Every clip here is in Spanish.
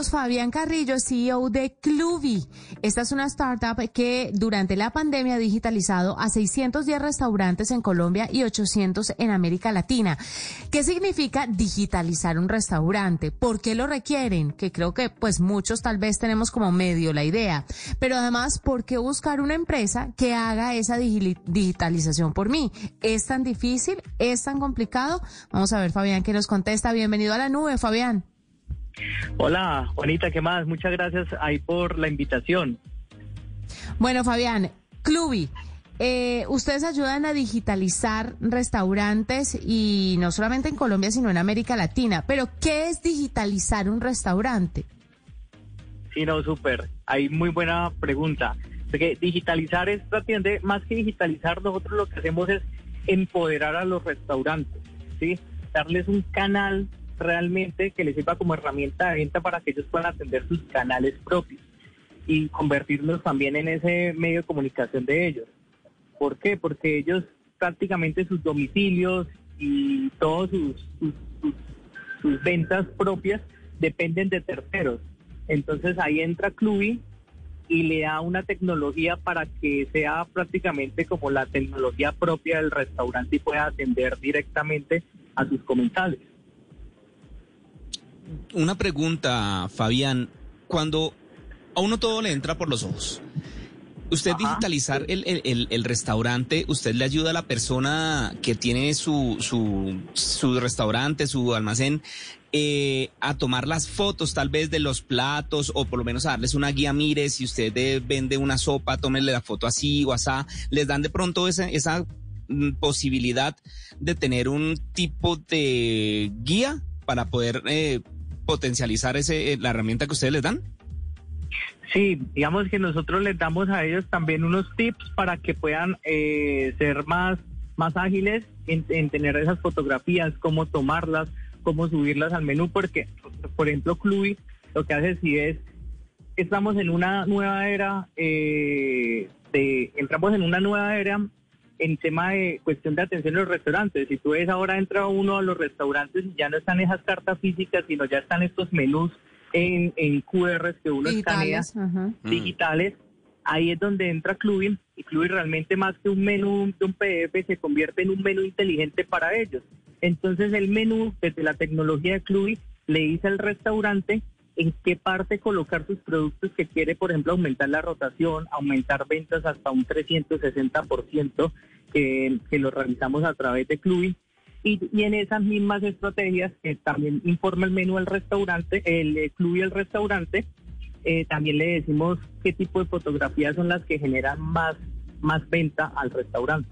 minutos, Fabián Carrillo, CEO de Cluvi. Esta es una startup que durante la pandemia ha digitalizado a 610 restaurantes en Colombia y 800 en América Latina. ¿Qué significa digitalizar un restaurante? ¿Por qué lo requieren? Que creo que pues muchos tal vez tenemos como medio la idea. Pero además, ¿por qué buscar una empresa que haga esa digitalización por mí? ¿Es tan difícil? ¿Es tan complicado? Vamos a ver, Fabián, que nos contesta. Bienvenido a la nube, Fabián. Hola, Juanita, ¿qué más? Muchas gracias ahí por la invitación. Bueno, Fabián, Clubi, eh, ustedes ayudan a digitalizar restaurantes y no solamente en Colombia, sino en América Latina. Pero, ¿qué es digitalizar un restaurante? Sí, no, súper. Hay muy buena pregunta. Porque digitalizar es prácticamente, más que digitalizar, nosotros lo que hacemos es empoderar a los restaurantes, ¿sí? Darles un canal realmente que les sirva como herramienta de venta para que ellos puedan atender sus canales propios y convertirlos también en ese medio de comunicación de ellos. ¿Por qué? Porque ellos prácticamente sus domicilios y todas sus, sus, ventas propias dependen de terceros. Entonces ahí entra Clubi y le da una tecnología para que sea prácticamente como la tecnología propia del restaurante y pueda atender directamente a sus comensales una pregunta, Fabián. Cuando a uno todo le entra por los ojos, usted digitalizar el, el, el, restaurante, usted le ayuda a la persona que tiene su, su, su restaurante, su almacén, eh, a tomar las fotos tal vez de los platos o por lo menos a darles una guía, mire, si usted vende una sopa, tómenle la foto así o así, les dan de pronto esa, esa mm, posibilidad de tener un tipo de guía para poder eh, potencializar ese, eh, la herramienta que ustedes les dan? Sí, digamos que nosotros les damos a ellos también unos tips para que puedan eh, ser más, más ágiles en, tener esas fotografías, cómo tomarlas, cómo subirlas al menú, porque, por ejemplo, Clui lo que hace sí es, estamos en una nueva era, eh, entramos en una nueva era en tema de cuestión de atención en los restaurantes. Si tú ves ahora entra uno a los restaurantes y ya no están esas cartas físicas, sino ya están estos menús en, en QRs que uno escanea, digitales. Ahí es donde entra Clubin y Clubin realmente más que un menú de un PDF se convierte en un menú inteligente para ellos. Entonces el menú desde la tecnología de Clubin le dice al restaurante en qué parte colocar sus productos que quiere, por ejemplo, aumentar la rotación, aumentar ventas hasta un 360%, que, que lo realizamos a través de Clubi. Y, en esas mismas estrategias que también informa el menú al restaurante, el eh, club y el restaurante, eh, también le decimos qué tipo de fotografías son las que generan más, más venta al restaurante.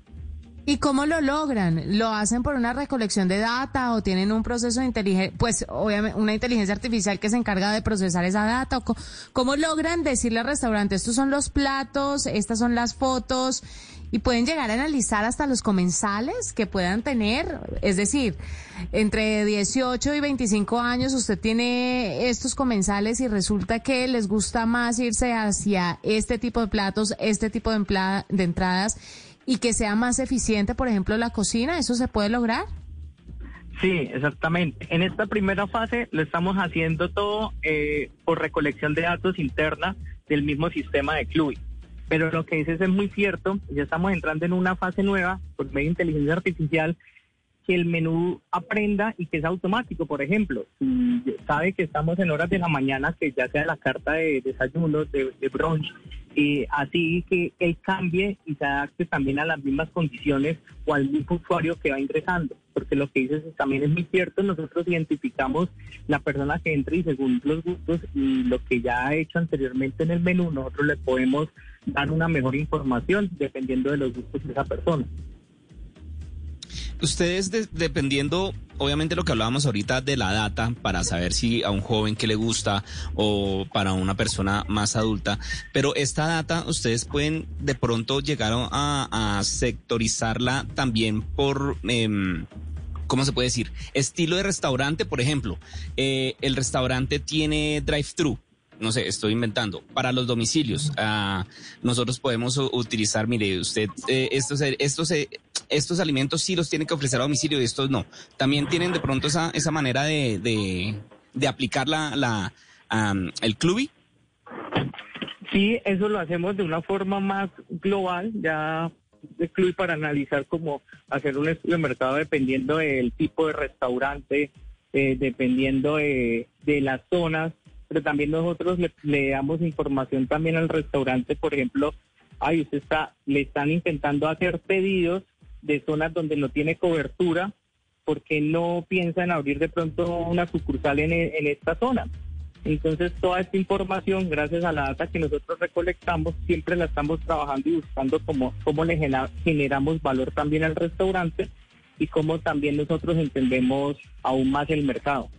¿Y cómo lo logran? ¿Lo hacen por una recolección de data o tienen un proceso de inteligencia, pues obviamente una inteligencia artificial que se encarga de procesar esa data? ¿Cómo logran decirle al restaurante, estos son los platos, estas son las fotos? Y pueden llegar a analizar hasta los comensales que puedan tener. Es decir, entre 18 y 25 años usted tiene estos comensales y resulta que les gusta más irse hacia este tipo de platos, este tipo de, de entradas y que sea más eficiente, por ejemplo, la cocina? ¿Eso se puede lograr? Sí, exactamente. En esta primera fase lo estamos haciendo todo eh, por recolección de datos interna del mismo sistema de Clui. Pero lo que dices es muy cierto, ya estamos entrando en una fase nueva por medio de inteligencia artificial que el menú aprenda y que es automático. Por ejemplo, si sabe que estamos en horas de la mañana, que ya sea la carta de desayuno, de, de brunch, y así que él cambie y se adapte también a las mismas condiciones o al mismo usuario que va ingresando. Porque lo que dices también es muy cierto, nosotros identificamos la persona que entra y según los gustos y lo que ya ha hecho anteriormente en el menú, nosotros le podemos dar una mejor información dependiendo de los gustos de esa persona. Ustedes, dependiendo, obviamente lo que hablábamos ahorita de la data, para saber si a un joven que le gusta o para una persona más adulta, pero esta data ustedes pueden de pronto llegar a, sectorizarla también por... Eh, ¿cómo se puede decir? Estilo de restaurante, por ejemplo, eh, el restaurante tiene drive-thru, no sé, estoy inventando, para los domicilios. Ah, nosotros podemos utilizar, mire, usted, eh, estos, estos, eh, estos alimentos sí los tiene que ofrecer a domicilio y estos no. También tienen de pronto esa, esa manera de, de, de aplicar la, la, el club? Sí, eso lo hacemos de una forma más global, ya de club para analizar cómo hacer un estudio de mercado dependiendo del tipo de restaurante, eh, dependiendo de, las zonas, pero también nosotros le, damos información también al restaurante, por ejemplo, ay, usted está, le están intentando hacer pedidos de zonas donde no tiene cobertura, porque no piensa en abrir de pronto una sucursal en, en esta zona. Entonces, toda esta información, gracias a la data que nosotros recolectamos, siempre la estamos trabajando y buscando cómo, cómo le generamos valor también al restaurante y cómo también nosotros entendemos aún más el mercado.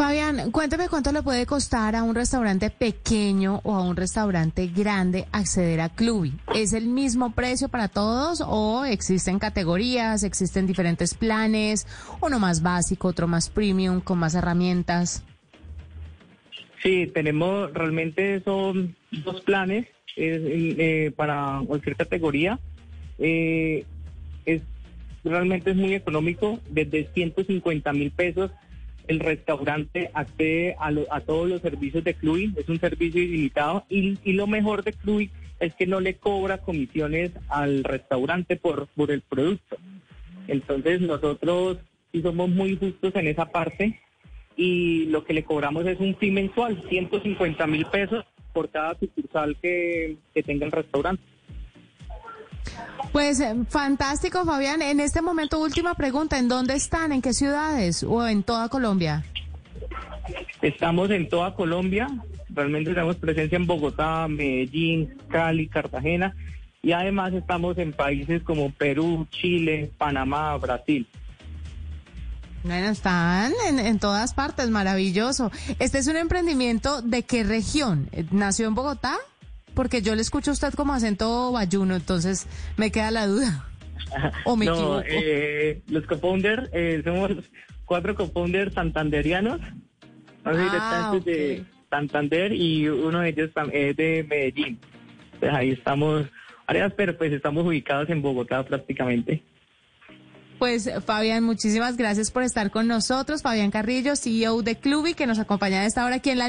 Fabián, cuéntame cuánto le puede costar a un restaurante pequeño o a un restaurante grande acceder a Clubi. ¿Es el mismo precio para todos o existen categorías, existen diferentes planes, uno más básico, otro más premium, con más herramientas? Sí, tenemos realmente son dos planes eh, para cualquier categoría. Eh, es realmente es muy económico, desde 150 mil pesos el restaurante accede a, a todos los servicios de Club, es un servicio ilimitado y, lo mejor de Club es que no le cobra comisiones al restaurante por, por el producto. Entonces nosotros sí somos muy justos en esa parte y lo que le cobramos es un fee mensual, 150 mil pesos por cada sucursal que tenga el restaurante. Pues eh, fantástico, Fabián. En este momento, última pregunta, ¿en dónde están? ¿En qué ciudades? ¿O en toda Colombia? Estamos en toda Colombia. Realmente tenemos presencia en Bogotá, Medellín, Cali, Cartagena. Y además estamos en países como Perú, Chile, Panamá, Brasil. Bueno, están en, en, todas partes, maravilloso. ¿Este es un emprendimiento de qué región? ¿Nació en Bogotá? Porque yo le escucho a usted como acento bayuno, entonces me queda la duda. ¿O me no, eh, los co-founders, eh, somos cuatro co-founders santanderianos. Ah, de Santander y uno de ellos es de Medellín. Pues ahí estamos, pero pues estamos ubicados en Bogotá prácticamente. Pues Fabián, muchísimas gracias por estar con nosotros. Fabián Carrillo, CEO de Clubi, que nos acompaña a esta hora aquí en la